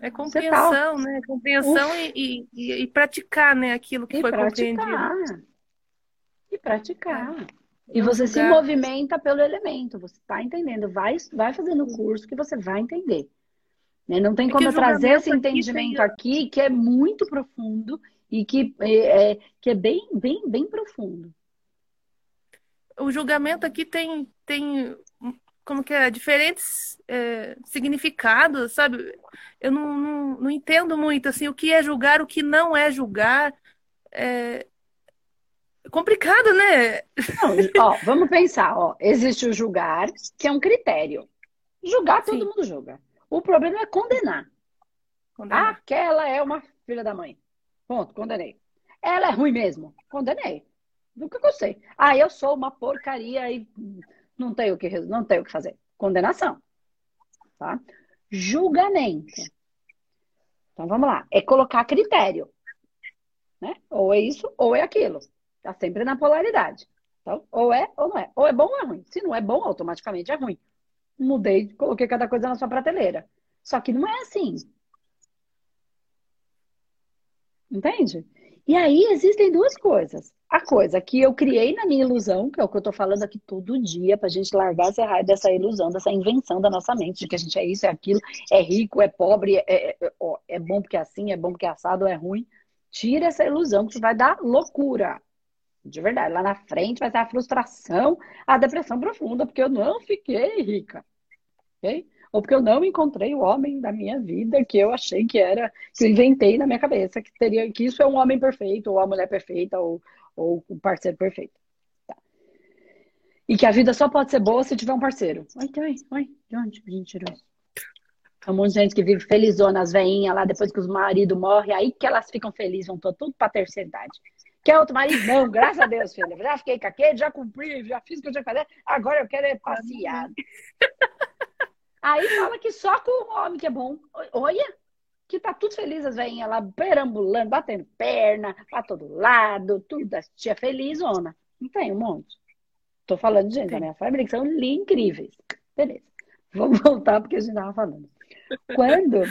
É compreensão, né? Compreensão e, e, e, praticar, né? Aquilo que e foi praticar. compreendido. E praticar. É. E você se movimenta pelo elemento. Você está entendendo. Vai, vai fazendo o curso que você vai entender. Né? Não tem É como o eu trazer esse aqui entendimento tem- aqui, que é muito profundo e que é, é- que é bem, bem, bem profundo. O julgamento aqui tem, tem como que é, diferentes é, significados, sabe? Eu não, não, não entendo muito assim o que é julgar, o que não é julgar. É complicado, né? Não, ó, vamos pensar, ó. Existe o julgar, que é um critério. Julgar, todo Sim. mundo julga. O problema é condenar. Condenar. Aquela é uma filha da mãe. Ponto, condenei. Ela é ruim mesmo. Condenei. Nunca gostei. Ah, eu sou uma porcaria e não tenho o que, não tenho o que fazer. Condenação. Tá? Julgamento. Então vamos lá. É colocar critério. Né? Ou é isso, ou é aquilo. Tá sempre na polaridade. Então, ou é ou não é. Ou é bom ou é ruim. Se não é bom, automaticamente é ruim. Mudei, coloquei cada coisa na sua prateleira. Só que não é assim. Entende? E aí existem duas coisas. A coisa que eu criei na minha ilusão, que é o que eu tô falando aqui todo dia, pra gente largar essa raiva dessa ilusão, dessa invenção da nossa mente, de que a gente é isso, é aquilo, é rico, é pobre, é, é, é, é bom porque é assim, é bom porque é assado, é ruim. Tira essa ilusão que vai dar loucura. De verdade, lá na frente vai ter a frustração, a depressão profunda, porque eu não fiquei rica. ok? ou porque eu não encontrei o homem da minha vida que eu achei que era, que eu inventei na minha cabeça, que teria, que isso é um homem perfeito, ou a mulher perfeita, ou, ou o parceiro perfeito. Tá. E que a vida só pode ser boa se tiver um parceiro. Oi, oi, oi, de onde a gente tirou isso? Tem um monte de gente que vive felizona, as veinhas lá, depois que os maridos morrem, aí que elas ficam felizes, vão tudo pra terceira idade. Quer outro marido? Não, graças a Deus, filha. Já fiquei com aquele, já cumpri, já fiz o que eu tinha que fazer, agora eu quero é passear. Aí fala que só com o homem que é bom. Olha, que tá tudo feliz as veinhas lá, perambulando, batendo perna, pra todo lado, tudo, as tia felizona. Não tem um monte. Tô falando de gente da minha família que são incríveis. Beleza. Vamos voltar porque a gente tava falando. Quando.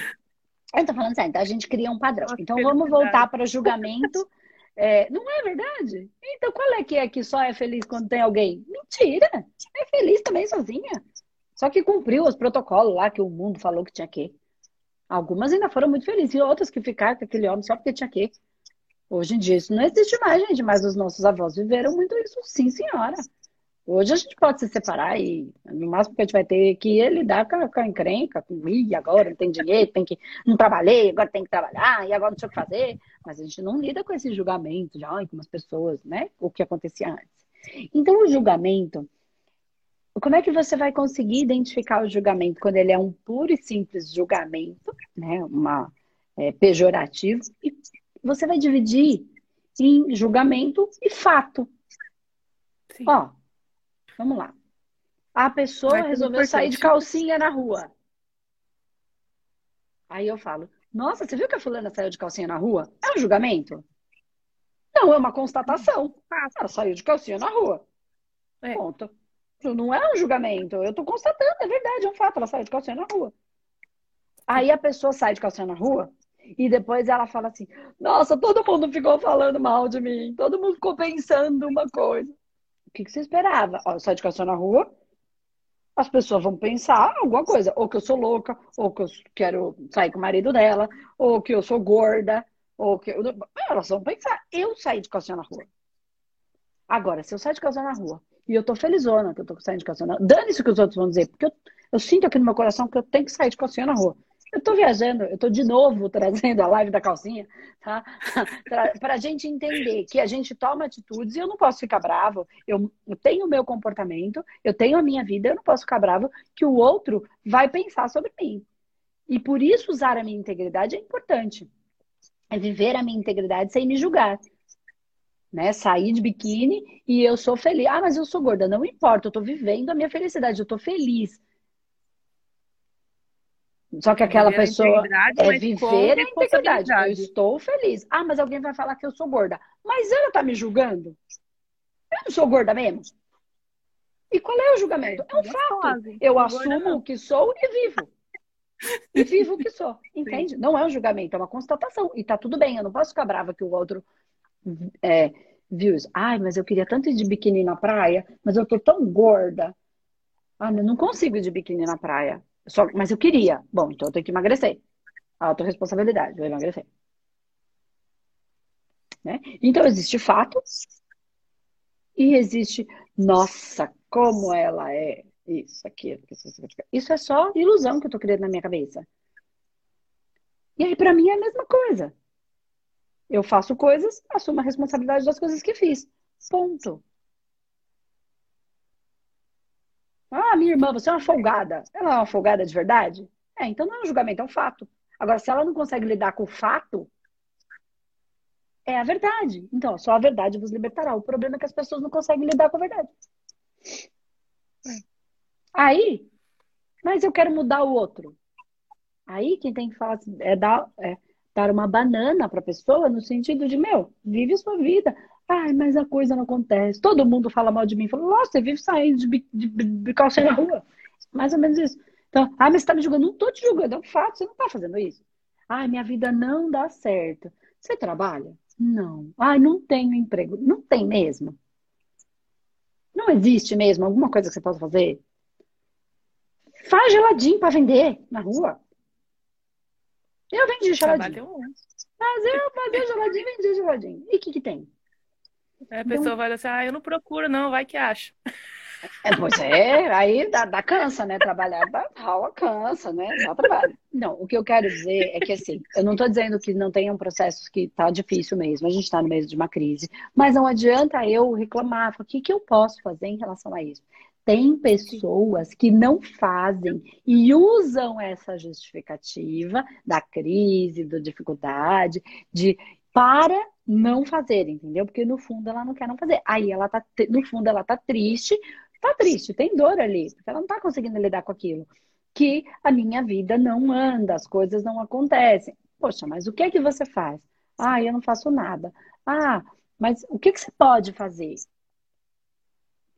Eu tô falando sério, então a gente cria um padrão. Então vamos voltar para julgamento. É, não é verdade? Então qual é que é que só é feliz quando tem alguém? Mentira! É feliz também sozinha. Só que cumpriu os protocolos lá que o mundo falou que tinha que. Algumas ainda foram muito felizes, e outras que ficaram com aquele homem só porque tinha que. Hoje em dia isso não existe mais, gente, mas os nossos avós viveram muito isso, sim, senhora. Hoje a gente pode se separar e no máximo que a gente vai ter que lidar com a, com a encrenca, com e agora não tem dinheiro, tem que não trabalhei, agora tem que trabalhar e agora não sei o que fazer. Mas a gente não lida com esse julgamento de ai, como as pessoas, né? O que acontecia antes. Então o julgamento, como é que você vai conseguir identificar o julgamento quando ele é um puro e simples julgamento, né? Uma é, pejorativo e você vai dividir em julgamento e fato. Sim. Ó, Vamos lá. A pessoa resolveu sair de calcinha na rua. Aí eu falo, nossa, você viu que a fulana saiu de calcinha na rua? É um julgamento? Não, é uma constatação. Ela saiu de calcinha na rua. É. Ponto. Não é um julgamento. Eu estou constatando, é verdade, é um fato. Ela saiu de calcinha na rua. Aí a pessoa sai de calcinha na rua e depois ela fala assim: Nossa, todo mundo ficou falando mal de mim. Todo mundo ficou pensando uma coisa. O que, que você esperava? Ó, eu saio de calção na rua, as pessoas vão pensar alguma coisa. Ou que eu sou louca, ou que eu quero sair com o marido dela, ou que eu sou gorda, ou que eu... Elas vão pensar, eu saí de calção na rua. Agora, se eu sair de calção na rua e eu tô felizona que eu tô saindo de calção na rua, dane-se o que os outros vão dizer, porque eu, eu sinto aqui no meu coração que eu tenho que sair de calção na rua. Eu tô viajando, eu tô de novo trazendo a live da calcinha, tá? Para a gente entender que a gente toma atitudes e eu não posso ficar bravo. Eu, eu tenho o meu comportamento, eu tenho a minha vida, eu não posso ficar bravo que o outro vai pensar sobre mim. E por isso usar a minha integridade é importante. É viver a minha integridade sem me julgar. Né? Sair de biquíni e eu sou feliz. Ah, mas eu sou gorda. Não importa, eu tô vivendo a minha felicidade, eu tô feliz. Só que aquela pessoa é viver a integridade. Eu estou feliz. Ah, mas alguém vai falar que eu sou gorda. Mas ela tá me julgando? Eu não sou gorda mesmo? E qual é o julgamento? É um fato. Eu assumo o que sou e vivo. E vivo o que sou. Entende? Não é um julgamento, é uma constatação. E tá tudo bem, eu não posso ficar brava que o outro é, isso. Ai, mas eu queria tanto ir de biquíni na praia, mas eu tô tão gorda. Ah, eu não consigo ir de biquíni na praia. Só, mas eu queria. Bom, então eu tenho que emagrecer. Autoresponsabilidade, vou emagrecer. Né? Então existe fato e existe, nossa, como ela é isso, aquilo. Isso é só ilusão que eu tô criando na minha cabeça. E aí, para mim, é a mesma coisa. Eu faço coisas, assumo a responsabilidade das coisas que fiz. Ponto. Ah, minha irmã, você é uma folgada. Ela é uma folgada de verdade? É, então não é um julgamento, é um fato. Agora, se ela não consegue lidar com o fato, é a verdade. Então, só a verdade vos libertará. O problema é que as pessoas não conseguem lidar com a verdade. Aí, mas eu quero mudar o outro. Aí quem tem que falar assim, é dar, é dar uma banana para a pessoa no sentido de, meu, vive a sua vida. Ai, mas a coisa não acontece. Todo mundo fala mal de mim. Fala, nossa, você vive saindo de, de, de calcinha na rua. Mais ou menos isso. Então, ah, mas você tá me julgando. Não tô te julgando, é um fato, você não tá fazendo isso. Ai, minha vida não dá certo. Você trabalha? Não. Ai, não tenho emprego. Não tem mesmo. Não existe mesmo alguma coisa que você possa fazer? Faz geladinho para vender na rua. Eu vendi geladinho. Mas eu fazia geladinho e vendia geladinho. E o que que tem? Aí a pessoa então... vai assim, ah, eu não procuro, não, vai que acha. É, pois é, aí dá, dá cansa, né? Trabalhar dá, rola cansa, né? Dá trabalho. Não, o que eu quero dizer é que assim, eu não estou dizendo que não tenham processos que tá difícil mesmo, a gente está no meio de uma crise, mas não adianta eu reclamar, o que, que eu posso fazer em relação a isso? Tem pessoas que não fazem e usam essa justificativa da crise, da dificuldade, de para não fazer, entendeu? Porque no fundo ela não quer não fazer. Aí ela tá, no fundo ela tá triste, tá triste, tem dor ali, porque ela não tá conseguindo lidar com aquilo. Que a minha vida não anda, as coisas não acontecem. Poxa, mas o que é que você faz? Ah, eu não faço nada. Ah, mas o que, que você pode fazer?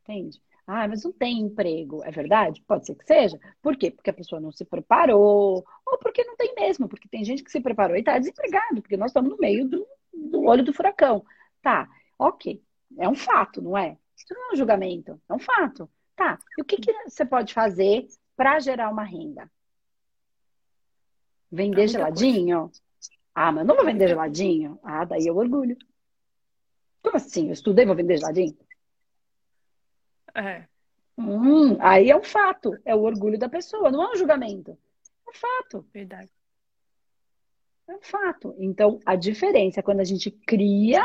Entende? Ah, mas não tem emprego. É verdade? Pode ser que seja. Por quê? Porque a pessoa não se preparou, ou porque não tem mesmo, porque tem gente que se preparou e está desempregado, porque nós estamos no meio do, do olho do furacão. Tá, ok. É um fato, não é? Isso não é um julgamento, é um fato. Tá, e o que, que você pode fazer para gerar uma renda? Vender geladinho? Coisa. Ah, mas não vou vender geladinho? Ah, daí eu orgulho. Como assim? Eu estudei, vou vender geladinho? É. Hum, aí é um fato, é o orgulho da pessoa, não é um julgamento. É um fato. Verdade. É um fato. Então, a diferença é quando a gente cria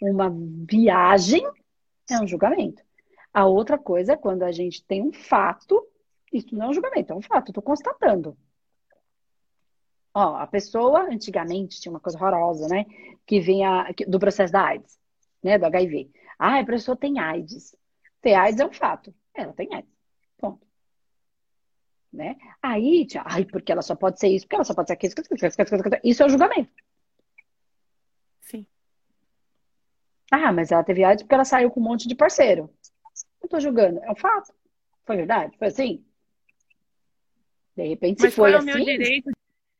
uma viagem, é um julgamento. A outra coisa é quando a gente tem um fato, isso não é um julgamento, é um fato, estou constatando. Ó, a pessoa, antigamente, tinha uma coisa horrorosa, né? Que vinha do processo da AIDS, né? Do HIV. Ah, a pessoa tem AIDS. Ter AIDS é um fato. Ela tem AIDS. Ponto. Né? Aí, tia, ai, porque ela só pode ser isso, porque ela só pode ser aquilo. Isso é o julgamento. Sim. Ah, mas ela teve AIDS porque ela saiu com um monte de parceiro. Não tô julgando. É um fato. Foi verdade? Foi assim? De repente, mas se foi qual assim. é o meu direito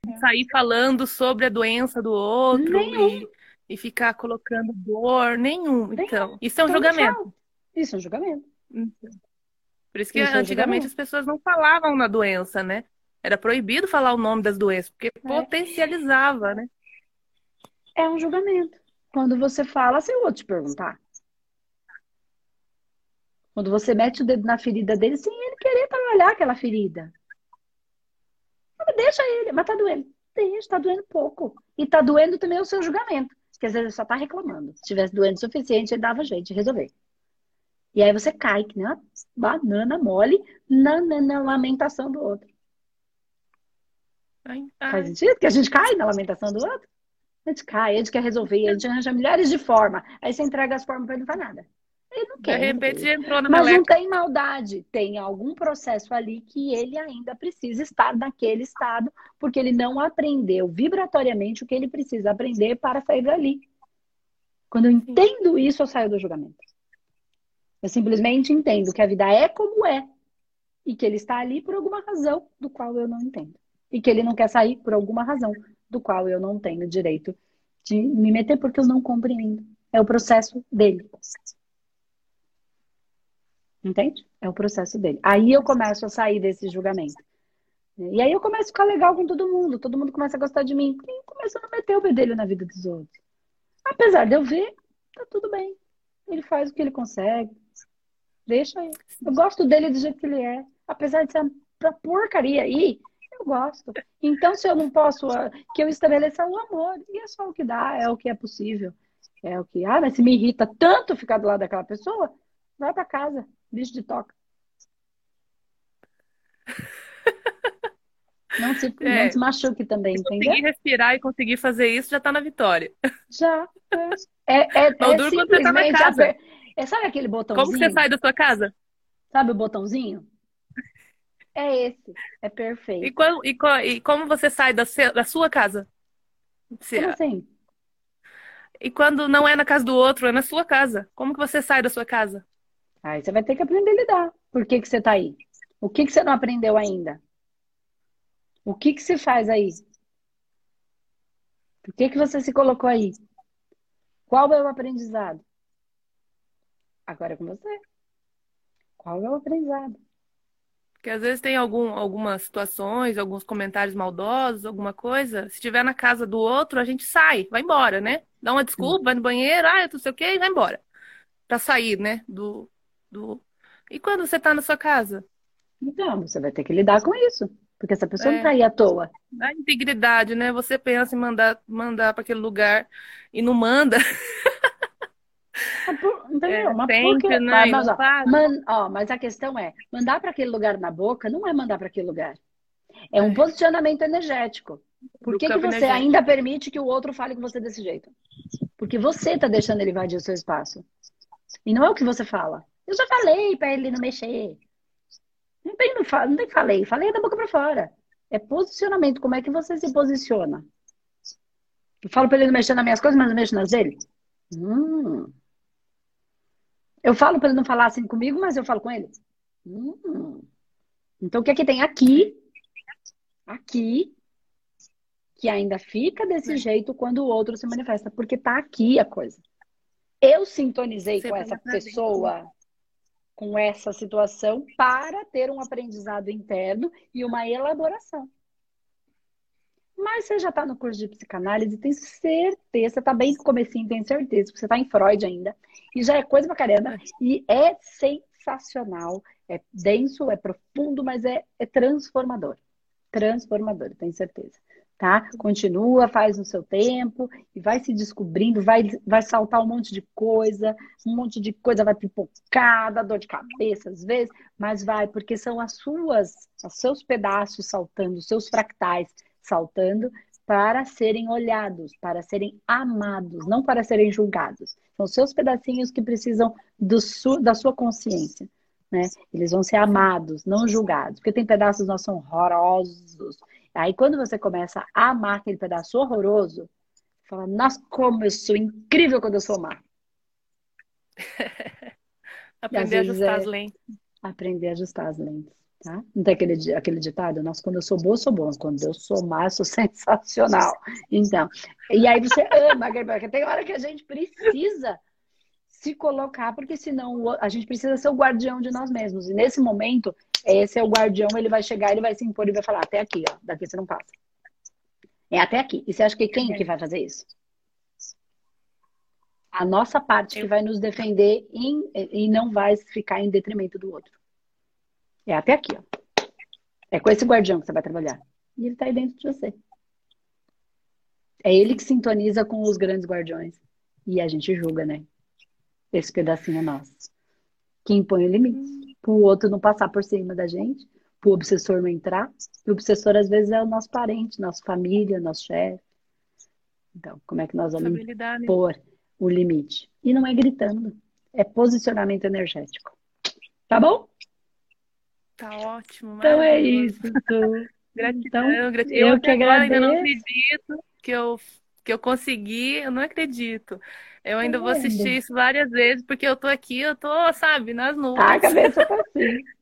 de sair falando sobre a doença do outro e, e, ficar colocando dor? Nenhum. Nenhum. Então, isso é um então, julgamento. Isso é um julgamento. Por isso que isso antigamente é um as pessoas não falavam na doença, né? Era proibido falar o nome das doenças, porque é. potencializava, né? É um julgamento. Quando você fala, se eu vou te perguntar. Quando você mete o dedo na ferida dele sem ele querer trabalhar aquela ferida. Deixa ele, mas tá doendo. Deixa, tá doendo pouco. E tá doendo também o seu julgamento. Porque às vezes ele só tá reclamando. Se tivesse doendo o suficiente, ele dava jeito de resolver. E aí você cai, que nem uma banana mole, na, na, na lamentação do outro. Ai, ai. Faz sentido? Que a gente cai na lamentação do outro? A gente cai, a gente quer resolver, a gente arranja milhares de formas. Aí você entrega as formas para ele não faz nada. Ele não quer. De repente entrou na Mas meleca. não tem maldade. Tem algum processo ali que ele ainda precisa estar naquele estado, porque ele não aprendeu vibratoriamente o que ele precisa aprender para sair dali. Quando eu entendo isso, eu saio do julgamento. Eu simplesmente entendo que a vida é como é e que ele está ali por alguma razão do qual eu não entendo. E que ele não quer sair por alguma razão do qual eu não tenho direito de me meter porque eu não compreendo. É o processo dele. Entende? É o processo dele. Aí eu começo a sair desse julgamento. E aí eu começo a ficar legal com todo mundo. Todo mundo começa a gostar de mim. E começa a não meter o bedelho na vida dos outros. Apesar de eu ver, tá tudo bem. Ele faz o que ele consegue. Deixa aí. Eu gosto dele do jeito que ele é. Apesar de ser uma porcaria aí, eu gosto. Então, se eu não posso, ah, que eu estabeleça o amor. E é só o que dá, é o que é possível. É o que. Ah, mas se me irrita tanto ficar do lado daquela pessoa, vai para casa, bicho de toca. Não se, é, não se machuque também, entendeu? Conseguir respirar e conseguir fazer isso já tá na vitória. Já. É, é, é, é você tá na casa. É, sabe aquele botãozinho? Como você sai da sua casa? Sabe o botãozinho? É esse. É perfeito. E, quando, e, e como você sai da, da sua casa? Se, como assim? E quando não é na casa do outro, é na sua casa. Como que você sai da sua casa? Aí você vai ter que aprender a lidar. Por que, que você tá aí? O que, que você não aprendeu ainda? O que, que você faz aí? Por que, que você se colocou aí? Qual é o aprendizado? Agora é com você. Qual é o aprendizado? Porque às vezes tem algum, algumas situações, alguns comentários maldosos, alguma coisa. Se estiver na casa do outro, a gente sai, vai embora, né? Dá uma desculpa, vai no banheiro, ah, não sei o quê, e vai embora. Pra sair, né? Do, do, E quando você está na sua casa? Então, você vai ter que lidar com isso. Porque essa pessoa é. não está aí à toa. A integridade, né? Você pensa em mandar, mandar para aquele lugar e não manda. Entendeu? É, mas sempre, porque... né? mas, ó, man... ó, mas a questão é, mandar para aquele lugar na boca não é mandar para aquele lugar. É um é. posicionamento energético. Por que, que você energético. ainda permite que o outro fale com você desse jeito? Porque você está deixando ele invadir o seu espaço. E não é o que você fala. Eu já falei para ele não mexer. Não tem, não, fa... não tem falei. Falei da boca para fora. É posicionamento. Como é que você se posiciona? Eu falo para ele não mexer nas minhas coisas, mas não mexo nas dele? Hum. Eu falo para ele não falar assim comigo, mas eu falo com ele. Hum. Então, o que é que tem aqui? Aqui. Que ainda fica desse é. jeito quando o outro se manifesta. Porque tá aqui a coisa. Eu sintonizei Você com essa pessoa, com essa situação, para ter um aprendizado interno e uma elaboração. Mas você já está no curso de psicanálise, tem certeza, você está bem no comecinho, tem certeza, porque você está em Freud ainda. E já é coisa pra caramba. E é sensacional, é denso, é profundo, mas é, é transformador. Transformador, tenho certeza. Tá? Continua, faz no seu tempo e vai se descobrindo, vai, vai saltar um monte de coisa, um monte de coisa vai pipocar, dá dor de cabeça às vezes, mas vai, porque são as suas, os seus pedaços saltando, os seus fractais saltando para serem olhados, para serem amados, não para serem julgados. São seus pedacinhos que precisam su da sua consciência. Né? Eles vão ser amados, não julgados. Porque tem pedaços nossos são horrorosos. Aí quando você começa a amar aquele pedaço horroroso, você fala, nossa, como eu sou incrível quando eu sou má. Aprender a ajustar é... as lentes. Aprender a ajustar as lentes. Tá? Não tem aquele, aquele ditado? Nossa, quando eu sou boa, eu sou bom. Quando eu sou má, eu sou sensacional. Então, e aí você ama, porque tem hora que a gente precisa se colocar, porque senão a gente precisa ser o guardião de nós mesmos. E nesse momento, esse é o guardião, ele vai chegar, ele vai se impor e vai falar, até aqui, ó, daqui você não passa. É até aqui. E você acha que quem que vai fazer isso? A nossa parte que vai nos defender em, e não vai ficar em detrimento do outro. É até aqui, ó. É com esse guardião que você vai trabalhar. E ele tá aí dentro de você. É ele que sintoniza com os grandes guardiões. E a gente julga, né? Esse pedacinho é nosso. Que impõe o limite. Para o outro não passar por cima da gente. Para o obsessor não entrar. E o obsessor, às vezes, é o nosso parente, nossa família, nosso chefe. Então, como é que nós vamos pôr o limite? E não é gritando. É posicionamento energético. Tá bom? Tá ótimo. Então é isso. gratidão, então, gratidão. Eu, que agradeço. ainda não acredito que eu, que eu consegui, eu não acredito. Eu ainda vou assistir isso várias vezes, porque eu tô aqui, eu tô, sabe, nas nuvens. Ah, a cabeça tá assim.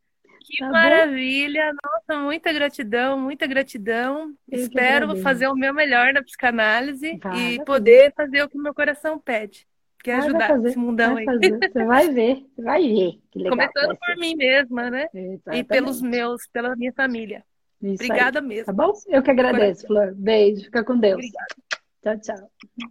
Que tá maravilha! Bom? Nossa, muita gratidão, muita gratidão. Eu Espero fazer o meu melhor na psicanálise vai, e poder fazer. fazer o que meu coração pede. Que é ajudar fazer, esse mundão aí. Fazer. Você vai ver, você vai ver. Começando por mim mesma, né? Exatamente. E pelos meus, pela minha família. Isso Obrigada aí. mesmo. Tá bom? Eu que agradeço, Flor. Beijo, fica com Deus. Obrigada. Tchau, tchau.